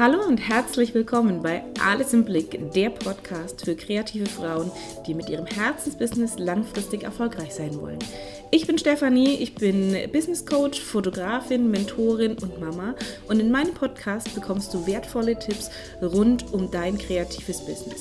Hallo und herzlich willkommen bei Alles im Blick, der Podcast für kreative Frauen, die mit ihrem Herzensbusiness langfristig erfolgreich sein wollen. Ich bin Stefanie, ich bin Business Coach, Fotografin, Mentorin und Mama und in meinem Podcast bekommst du wertvolle Tipps rund um dein kreatives Business.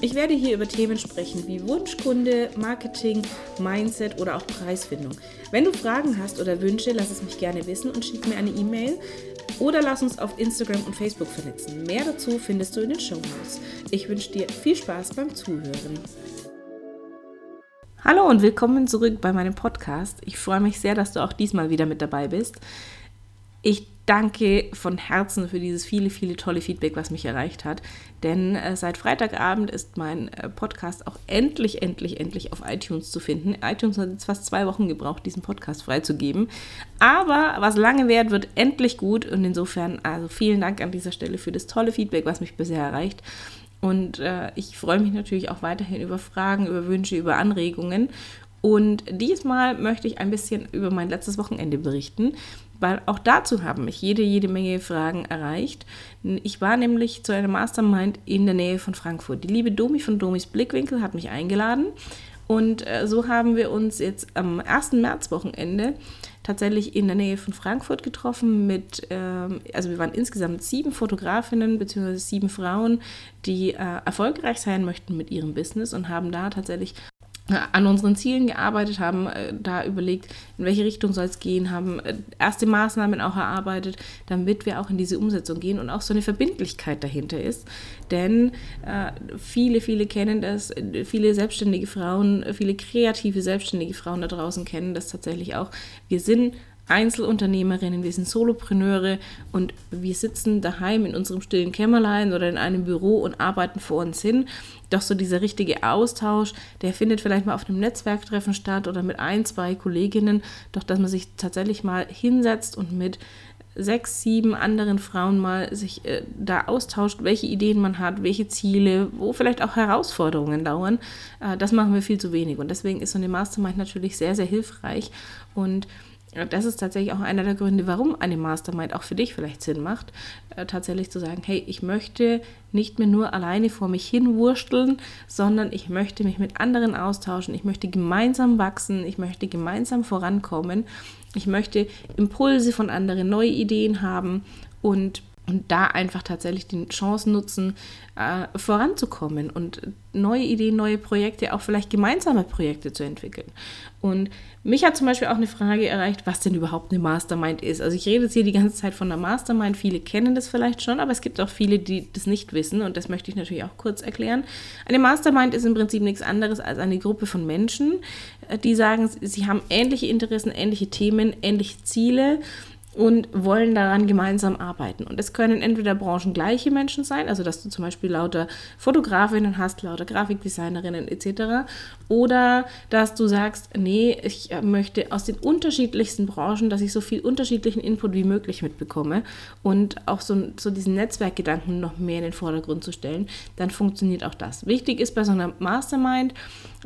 Ich werde hier über Themen sprechen wie Wunschkunde, Marketing, Mindset oder auch Preisfindung. Wenn du Fragen hast oder Wünsche, lass es mich gerne wissen und schick mir eine E-Mail oder lass uns auf Instagram und Facebook vernetzen. Mehr dazu findest du in den Show Notes. Ich wünsche dir viel Spaß beim Zuhören. Hallo und willkommen zurück bei meinem Podcast. Ich freue mich sehr, dass du auch diesmal wieder mit dabei bist. Ich danke von Herzen für dieses viele, viele tolle Feedback, was mich erreicht hat. Denn äh, seit Freitagabend ist mein äh, Podcast auch endlich, endlich, endlich auf iTunes zu finden. iTunes hat jetzt fast zwei Wochen gebraucht, diesen Podcast freizugeben. Aber was lange währt, wird endlich gut. Und insofern, also vielen Dank an dieser Stelle für das tolle Feedback, was mich bisher erreicht. Und äh, ich freue mich natürlich auch weiterhin über Fragen, über Wünsche, über Anregungen. Und diesmal möchte ich ein bisschen über mein letztes Wochenende berichten, weil auch dazu haben mich jede, jede Menge Fragen erreicht. Ich war nämlich zu einer Mastermind in der Nähe von Frankfurt. Die liebe Domi von Domis Blickwinkel hat mich eingeladen und äh, so haben wir uns jetzt am 1. März-Wochenende tatsächlich in der Nähe von Frankfurt getroffen mit, ähm, also wir waren insgesamt sieben Fotografinnen bzw. sieben Frauen, die äh, erfolgreich sein möchten mit ihrem Business und haben da tatsächlich an unseren Zielen gearbeitet, haben äh, da überlegt, in welche Richtung soll es gehen, haben äh, erste Maßnahmen auch erarbeitet, damit wir auch in diese Umsetzung gehen und auch so eine Verbindlichkeit dahinter ist. Denn äh, viele, viele kennen das, viele selbstständige Frauen, viele kreative selbstständige Frauen da draußen kennen das tatsächlich auch. Wir sind Einzelunternehmerinnen, wir sind Solopreneure und wir sitzen daheim in unserem stillen Kämmerlein oder in einem Büro und arbeiten vor uns hin. Doch so dieser richtige Austausch, der findet vielleicht mal auf einem Netzwerktreffen statt oder mit ein, zwei Kolleginnen, doch dass man sich tatsächlich mal hinsetzt und mit sechs, sieben anderen Frauen mal sich äh, da austauscht, welche Ideen man hat, welche Ziele, wo vielleicht auch Herausforderungen dauern, äh, das machen wir viel zu wenig. Und deswegen ist so eine Mastermind natürlich sehr, sehr hilfreich. Und das ist tatsächlich auch einer der Gründe, warum eine Mastermind auch für dich vielleicht Sinn macht, äh, tatsächlich zu sagen, hey, ich möchte nicht mehr nur alleine vor mich hin wursteln, sondern ich möchte mich mit anderen austauschen, ich möchte gemeinsam wachsen, ich möchte gemeinsam vorankommen, ich möchte Impulse von anderen, neue Ideen haben und und da einfach tatsächlich die Chance nutzen, äh, voranzukommen und neue Ideen, neue Projekte, auch vielleicht gemeinsame Projekte zu entwickeln. Und mich hat zum Beispiel auch eine Frage erreicht, was denn überhaupt eine Mastermind ist. Also ich rede jetzt hier die ganze Zeit von einer Mastermind. Viele kennen das vielleicht schon, aber es gibt auch viele, die das nicht wissen und das möchte ich natürlich auch kurz erklären. Eine Mastermind ist im Prinzip nichts anderes als eine Gruppe von Menschen, äh, die sagen, sie haben ähnliche Interessen, ähnliche Themen, ähnliche Ziele und wollen daran gemeinsam arbeiten. Und es können entweder branchengleiche Menschen sein, also dass du zum Beispiel lauter Fotografinnen hast, lauter Grafikdesignerinnen etc. Oder dass du sagst, nee, ich möchte aus den unterschiedlichsten Branchen, dass ich so viel unterschiedlichen Input wie möglich mitbekomme und auch so, so diesen Netzwerkgedanken noch mehr in den Vordergrund zu stellen, dann funktioniert auch das. Wichtig ist bei so einer Mastermind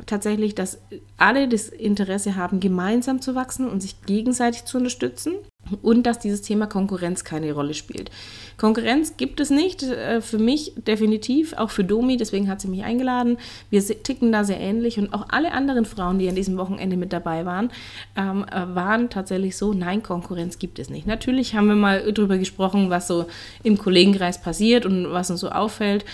tatsächlich, dass alle das Interesse haben, gemeinsam zu wachsen und sich gegenseitig zu unterstützen und dass dieses Thema Konkurrenz keine Rolle spielt. Konkurrenz gibt es nicht, äh, für mich definitiv, auch für Domi, deswegen hat sie mich eingeladen. Wir ticken da sehr ähnlich und auch alle anderen Frauen, die an diesem Wochenende mit dabei waren, ähm, äh, waren tatsächlich so, nein, Konkurrenz gibt es nicht. Natürlich haben wir mal drüber gesprochen, was so im Kollegenkreis passiert und was uns so auffällt.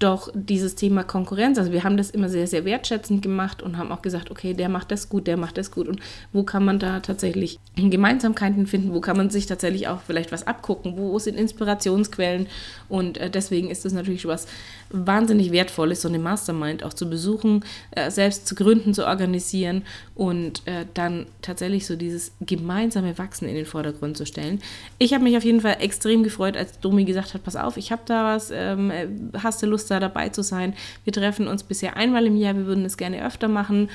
Doch dieses Thema Konkurrenz, also wir haben das immer sehr, sehr wertschätzend gemacht und haben auch gesagt, okay, der macht das gut, der macht das gut. Und wo kann man da tatsächlich Gemeinsamkeiten finden? Wo kann man sich tatsächlich auch vielleicht was abgucken? Wo sind Inspirationsquellen? Und äh, deswegen ist es natürlich was wahnsinnig Wertvolles, so eine Mastermind auch zu besuchen, äh, selbst zu gründen, zu organisieren und äh, dann tatsächlich so dieses gemeinsame Wachsen in den Vordergrund zu stellen. Ich habe mich auf jeden Fall extrem gefreut, als Domi gesagt hat, pass auf, ich habe da was, ähm, hast du Lust da dabei zu sein. Wir treffen uns bisher einmal im Jahr, wir würden es gerne öfter machen.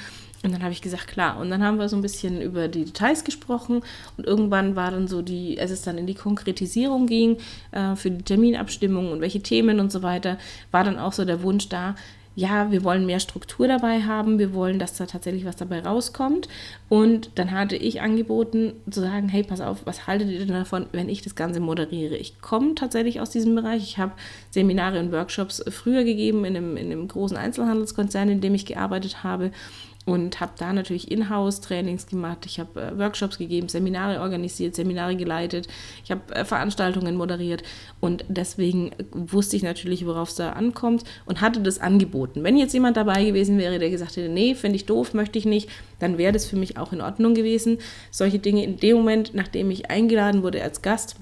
Und dann habe ich gesagt, klar. Und dann haben wir so ein bisschen über die Details gesprochen und irgendwann war dann so die, als es dann in die Konkretisierung ging äh, für die Terminabstimmung und welche Themen und so weiter, war dann auch so der Wunsch da, ja, wir wollen mehr Struktur dabei haben, wir wollen, dass da tatsächlich was dabei rauskommt. Und dann hatte ich angeboten zu sagen, hey, pass auf, was haltet ihr denn davon, wenn ich das Ganze moderiere? Ich komme tatsächlich aus diesem Bereich. Ich habe Seminare und Workshops früher gegeben in einem, in einem großen Einzelhandelskonzern, in dem ich gearbeitet habe und habe da natürlich Inhouse-Trainings gemacht. Ich habe äh, Workshops gegeben, Seminare organisiert, Seminare geleitet. Ich habe äh, Veranstaltungen moderiert und deswegen wusste ich natürlich, worauf es da ankommt und hatte das angeboten. Wenn jetzt jemand dabei gewesen wäre, der gesagt hätte, nee, finde ich doof, möchte ich nicht, dann wäre das für mich auch in Ordnung gewesen. Solche Dinge in dem Moment, nachdem ich eingeladen wurde als Gast,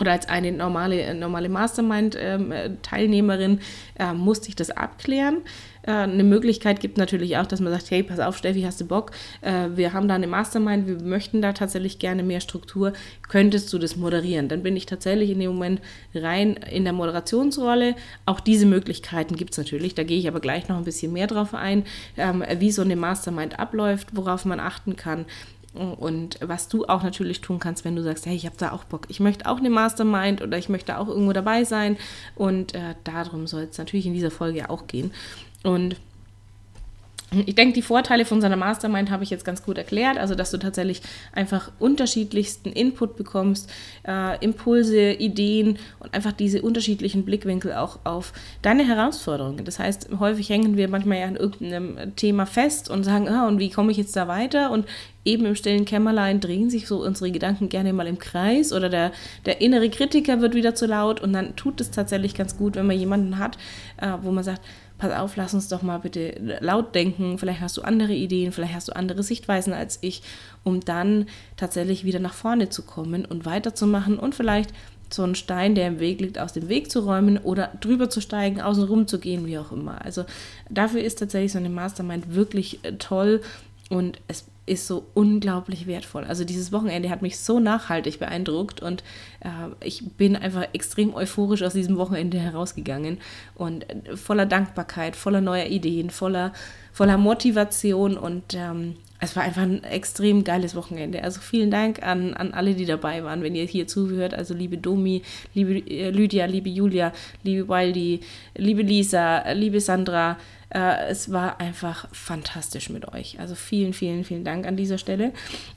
oder als eine normale, äh, normale Mastermind-Teilnehmerin äh, musste ich das abklären. Äh, eine Möglichkeit gibt natürlich auch, dass man sagt, hey, pass auf, Steffi, hast du Bock? Äh, wir haben da eine Mastermind, wir möchten da tatsächlich gerne mehr Struktur. Könntest du das moderieren? Dann bin ich tatsächlich in dem Moment rein in der Moderationsrolle. Auch diese Möglichkeiten gibt es natürlich. Da gehe ich aber gleich noch ein bisschen mehr drauf ein, ähm, wie so eine Mastermind abläuft, worauf man achten kann. Und was du auch natürlich tun kannst, wenn du sagst, hey, ich habe da auch Bock, ich möchte auch eine Mastermind oder ich möchte auch irgendwo dabei sein. Und äh, darum soll es natürlich in dieser Folge auch gehen. Und ich denke, die Vorteile von seiner Mastermind habe ich jetzt ganz gut erklärt. Also, dass du tatsächlich einfach unterschiedlichsten Input bekommst, äh, Impulse, Ideen und einfach diese unterschiedlichen Blickwinkel auch auf deine Herausforderungen. Das heißt, häufig hängen wir manchmal ja an irgendeinem Thema fest und sagen, ah, und wie komme ich jetzt da weiter? Und eben im stillen Kämmerlein drehen sich so unsere Gedanken gerne mal im Kreis oder der, der innere Kritiker wird wieder zu laut und dann tut es tatsächlich ganz gut, wenn man jemanden hat, äh, wo man sagt, pass auf, lass uns doch mal bitte laut denken, vielleicht hast du andere Ideen, vielleicht hast du andere Sichtweisen als ich, um dann tatsächlich wieder nach vorne zu kommen und weiterzumachen und vielleicht so einen Stein, der im Weg liegt, aus dem Weg zu räumen oder drüber zu steigen, außen rum zu gehen, wie auch immer. Also dafür ist tatsächlich so eine Mastermind wirklich äh, toll und es ist so unglaublich wertvoll. Also dieses Wochenende hat mich so nachhaltig beeindruckt und äh, ich bin einfach extrem euphorisch aus diesem Wochenende herausgegangen und äh, voller Dankbarkeit, voller neuer Ideen, voller, voller Motivation und ähm, es war einfach ein extrem geiles Wochenende. Also vielen Dank an, an alle, die dabei waren, wenn ihr hier zuhört. Also liebe Domi, liebe äh, Lydia, liebe Julia, liebe Wildy, liebe Lisa, liebe Sandra, äh, es war einfach fantastisch mit euch. Also vielen, vielen, vielen Dank an dieser Stelle.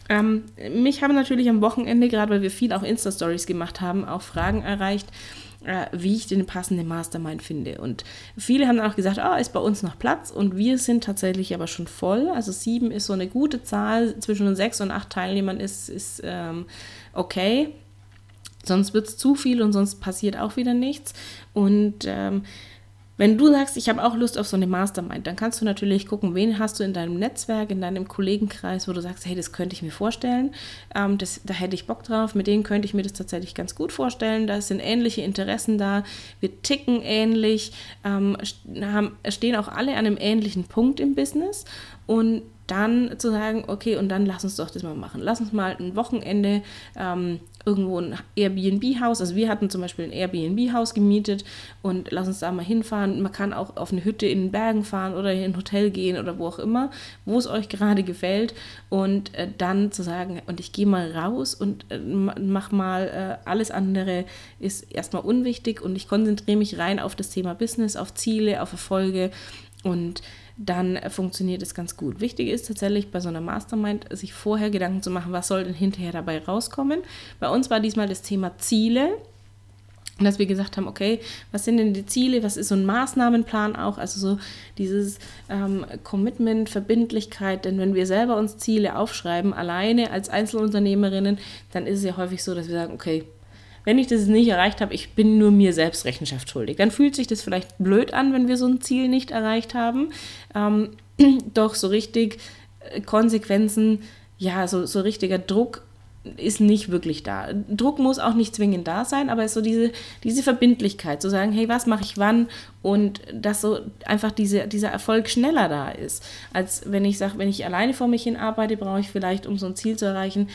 Ähm, mich haben natürlich am Wochenende, gerade weil wir viel auch Insta-Stories gemacht haben, auch Fragen erreicht äh, wie ich den passenden Mastermind finde. Und viele haben dann auch gesagt, ah, ist bei uns noch Platz und wir sind tatsächlich aber schon voll. Also sieben ist so eine gute Zahl, zwischen sechs und acht Teilnehmern ist, ist ähm, okay. Sonst wird es zu viel und sonst passiert auch wieder nichts. Und ähm, wenn du sagst, ich habe auch Lust auf so eine Mastermind, dann kannst du natürlich gucken, wen hast du in deinem Netzwerk, in deinem Kollegenkreis, wo du sagst, hey, das könnte ich mir vorstellen, ähm, das, da hätte ich Bock drauf, mit denen könnte ich mir das tatsächlich ganz gut vorstellen, da sind ähnliche Interessen da, wir ticken ähnlich, ähm, haben, stehen auch alle an einem ähnlichen Punkt im Business. Und dann zu sagen, okay, und dann lass uns doch das mal machen. Lass uns mal ein wochenende ähm, irgendwo ein Airbnb-Haus, also wir hatten zum Beispiel ein Airbnb-Haus gemietet und lass uns da mal hinfahren. Man kann auch auf eine Hütte in den Bergen fahren oder in ein Hotel gehen oder wo auch immer, wo es euch gerade gefällt und äh, dann zu sagen, und ich gehe mal raus und äh, mach mal äh, alles andere ist erstmal unwichtig und ich konzentriere mich rein auf das Thema Business, auf Ziele, auf Erfolge und dann funktioniert es ganz gut. Wichtig ist tatsächlich bei so einer Mastermind, sich vorher Gedanken zu machen, was soll denn hinterher dabei rauskommen. Bei uns war diesmal das Thema Ziele. Dass wir gesagt haben, okay, was sind denn die Ziele, was ist so ein Maßnahmenplan auch, also so dieses ähm, Commitment, Verbindlichkeit, denn wenn wir selber uns Ziele aufschreiben, alleine als Einzelunternehmerinnen, dann ist es ja häufig so, dass wir sagen, okay, wenn ich das nicht erreicht habe, ich bin nur mir selbst Rechenschaft schuldig. Dann fühlt sich das vielleicht blöd an, wenn wir so ein Ziel nicht erreicht haben. Ähm, doch so richtig äh, Konsequenzen, ja, so, so richtiger Druck ist nicht wirklich da. Druck muss auch nicht zwingend da sein, aber es ist so diese, diese Verbindlichkeit, zu sagen, hey, was mache ich wann und dass so einfach diese, dieser Erfolg schneller da ist, als wenn ich sage, wenn ich alleine vor mich hin arbeite, brauche ich vielleicht, um so ein Ziel zu erreichen,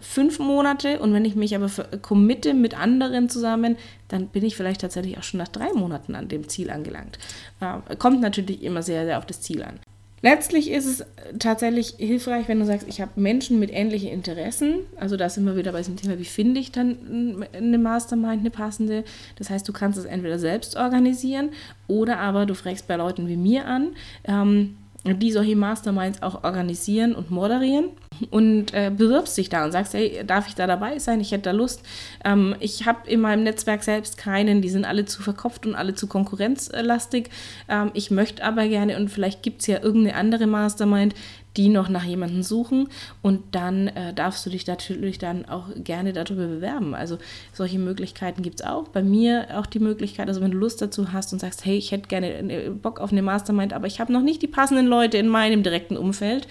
fünf Monate und wenn ich mich aber committe mit anderen zusammen, dann bin ich vielleicht tatsächlich auch schon nach drei Monaten an dem Ziel angelangt. Äh, kommt natürlich immer sehr, sehr auf das Ziel an. Letztlich ist es tatsächlich hilfreich, wenn du sagst, ich habe Menschen mit ähnlichen Interessen. Also da sind wir wieder bei diesem Thema, wie finde ich dann eine Mastermind, eine passende. Das heißt, du kannst es entweder selbst organisieren oder aber du fragst bei Leuten wie mir an. Ähm, die solche Masterminds auch organisieren und moderieren und äh, bewirbst dich da und sagst, hey, darf ich da dabei sein? Ich hätte da Lust. Ähm, ich habe in meinem Netzwerk selbst keinen, die sind alle zu verkopft und alle zu konkurrenzlastig. Ähm, ich möchte aber gerne und vielleicht gibt es ja irgendeine andere Mastermind, die noch nach jemandem suchen und dann äh, darfst du dich natürlich dann auch gerne darüber bewerben. Also solche Möglichkeiten gibt es auch. Bei mir auch die Möglichkeit, also wenn du Lust dazu hast und sagst, hey, ich hätte gerne Bock auf eine Mastermind, aber ich habe noch nicht die passenden Leute in meinem direkten Umfeld,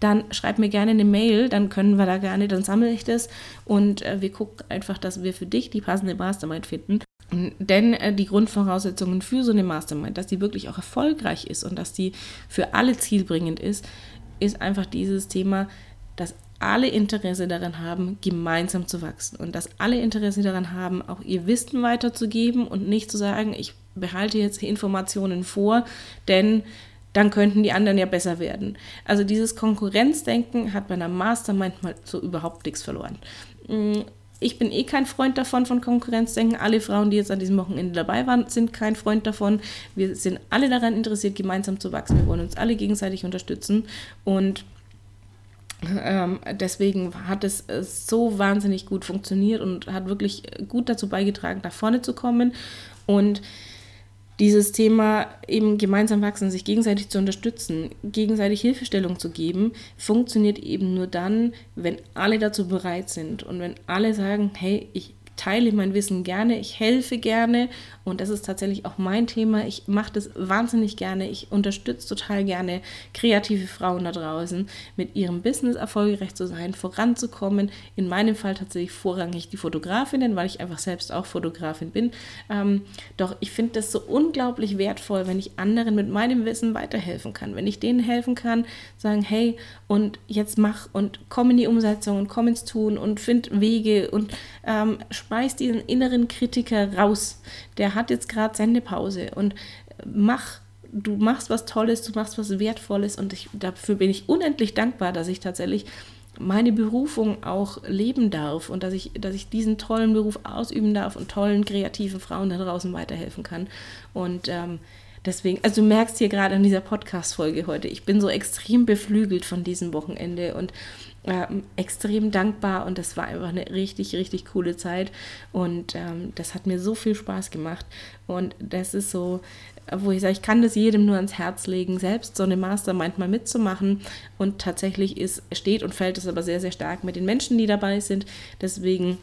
dann schreib mir gerne eine Mail, dann können wir da gerne, dann sammle ich das und äh, wir gucken einfach, dass wir für dich die passende Mastermind finden. Denn äh, die Grundvoraussetzungen für so eine Mastermind, dass die wirklich auch erfolgreich ist und dass die für alle zielbringend ist, ist einfach dieses Thema, dass alle Interesse daran haben, gemeinsam zu wachsen und dass alle Interesse daran haben, auch ihr Wissen weiterzugeben und nicht zu sagen, ich behalte jetzt Informationen vor, denn dann könnten die anderen ja besser werden. Also dieses Konkurrenzdenken hat bei einer Mastermind mal so überhaupt nichts verloren. Mm, ich bin eh kein Freund davon, von Konkurrenzdenken. Alle Frauen, die jetzt an diesem Wochenende dabei waren, sind kein Freund davon. Wir sind alle daran interessiert, gemeinsam zu wachsen. Wir wollen uns alle gegenseitig unterstützen. Und ähm, deswegen hat es so wahnsinnig gut funktioniert und hat wirklich gut dazu beigetragen, nach vorne zu kommen. Und dieses Thema eben gemeinsam wachsen, sich gegenseitig zu unterstützen, gegenseitig Hilfestellung zu geben, funktioniert eben nur dann, wenn alle dazu bereit sind und wenn alle sagen, hey, ich teile mein Wissen gerne, ich helfe gerne und das ist tatsächlich auch mein Thema. Ich mache das wahnsinnig gerne. Ich unterstütze total gerne kreative Frauen da draußen, mit ihrem Business erfolgreich zu sein, voranzukommen. In meinem Fall tatsächlich vorrangig die Fotografinnen, weil ich einfach selbst auch Fotografin bin. Ähm, doch ich finde das so unglaublich wertvoll, wenn ich anderen mit meinem Wissen weiterhelfen kann. Wenn ich denen helfen kann, sagen, hey, und jetzt mach und komm in die Umsetzung und komm ins Tun und find Wege und ähm, schmeiß diesen inneren Kritiker raus. Der hat jetzt gerade Sendepause und mach du machst was Tolles, du machst was Wertvolles und ich, dafür bin ich unendlich dankbar, dass ich tatsächlich meine Berufung auch leben darf und dass ich, dass ich diesen tollen Beruf ausüben darf und tollen kreativen Frauen da draußen weiterhelfen kann. Und ähm, deswegen, also du merkst hier gerade an dieser Podcast-Folge heute, ich bin so extrem beflügelt von diesem Wochenende und äh, extrem dankbar und das war einfach eine richtig, richtig coole Zeit und ähm, das hat mir so viel Spaß gemacht und das ist so, wo ich sage, ich kann das jedem nur ans Herz legen, selbst so eine Mastermind mal mitzumachen und tatsächlich ist, steht und fällt es aber sehr, sehr stark mit den Menschen, die dabei sind, deswegen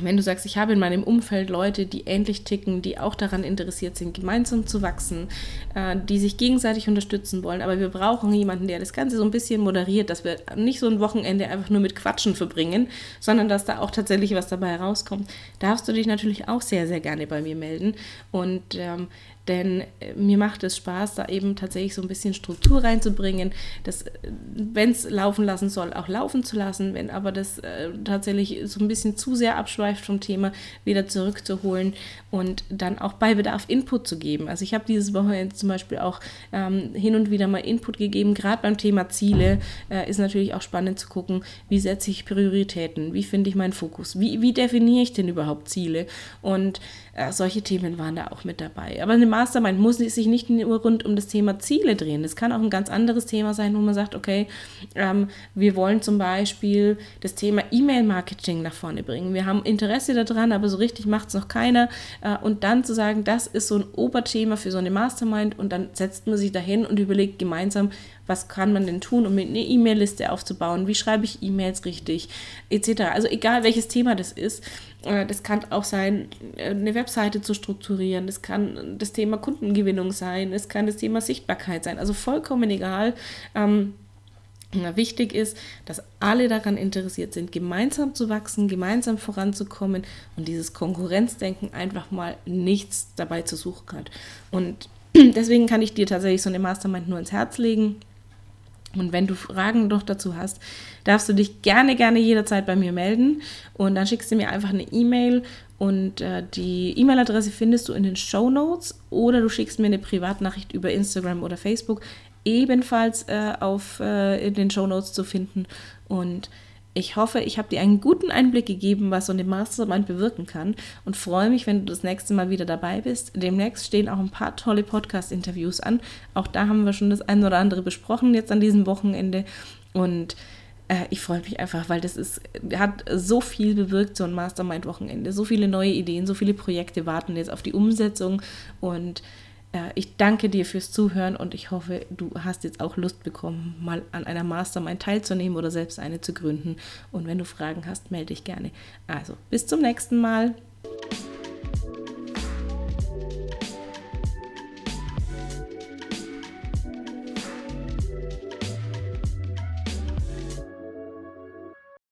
wenn du sagst, ich habe in meinem Umfeld Leute, die ähnlich ticken, die auch daran interessiert sind, gemeinsam zu wachsen, äh, die sich gegenseitig unterstützen wollen, aber wir brauchen jemanden, der das Ganze so ein bisschen moderiert, dass wir nicht so ein Wochenende einfach nur mit Quatschen verbringen, sondern dass da auch tatsächlich was dabei herauskommt, darfst du dich natürlich auch sehr, sehr gerne bei mir melden. Und ähm, denn äh, mir macht es Spaß, da eben tatsächlich so ein bisschen Struktur reinzubringen, das, äh, wenn es laufen lassen soll, auch laufen zu lassen, wenn aber das äh, tatsächlich so ein bisschen zu sehr abschweift vom Thema, wieder zurückzuholen und dann auch bei Bedarf Input zu geben. Also ich habe dieses Wochenende zum Beispiel auch ähm, hin und wieder mal Input gegeben, gerade beim Thema Ziele äh, ist natürlich auch spannend zu gucken, wie setze ich Prioritäten, wie finde ich meinen Fokus, wie, wie definiere ich denn überhaupt Ziele? Und äh, solche Themen waren da auch mit dabei. Aber eine Mastermind muss sich nicht nur rund um das Thema Ziele drehen. Das kann auch ein ganz anderes Thema sein, wo man sagt, okay, ähm, wir wollen zum Beispiel das Thema E-Mail-Marketing nach vorne bringen. Wir haben Interesse daran, aber so richtig macht es noch keiner. Äh, und dann zu sagen, das ist so ein Oberthema für so eine Mastermind und dann setzt man sich dahin und überlegt gemeinsam, was kann man denn tun, um eine E-Mail-Liste aufzubauen, wie schreibe ich E-Mails richtig, etc. Also egal welches Thema das ist, äh, das kann auch sein, äh, eine Webseite zu strukturieren, das kann das Thema Kundengewinnung sein, es kann das Thema Sichtbarkeit sein, also vollkommen egal. Ähm, Wichtig ist, dass alle daran interessiert sind, gemeinsam zu wachsen, gemeinsam voranzukommen und dieses Konkurrenzdenken einfach mal nichts dabei zu suchen hat. Und deswegen kann ich dir tatsächlich so eine Mastermind nur ins Herz legen. Und wenn du Fragen noch dazu hast, darfst du dich gerne, gerne jederzeit bei mir melden. Und dann schickst du mir einfach eine E-Mail und äh, die E-Mail-Adresse findest du in den Show Notes oder du schickst mir eine Privatnachricht über Instagram oder Facebook. ebenfalls äh, auf, äh, in den Show Notes zu finden. Und ich hoffe, ich habe dir einen guten Einblick gegeben, was so eine Mastermind bewirken kann und freue mich, wenn du das nächste Mal wieder dabei bist. Demnächst stehen auch ein paar tolle Podcast-Interviews an. Auch da haben wir schon das ein oder andere besprochen jetzt an diesem Wochenende und äh, ich freue mich einfach, weil das ist, hat so viel bewirkt, so ein Mastermind-Wochenende. So viele neue Ideen, so viele Projekte warten jetzt auf die Umsetzung und ich danke dir fürs Zuhören und ich hoffe, du hast jetzt auch Lust bekommen, mal an einer Mastermind teilzunehmen oder selbst eine zu gründen. Und wenn du Fragen hast, melde dich gerne. Also, bis zum nächsten Mal.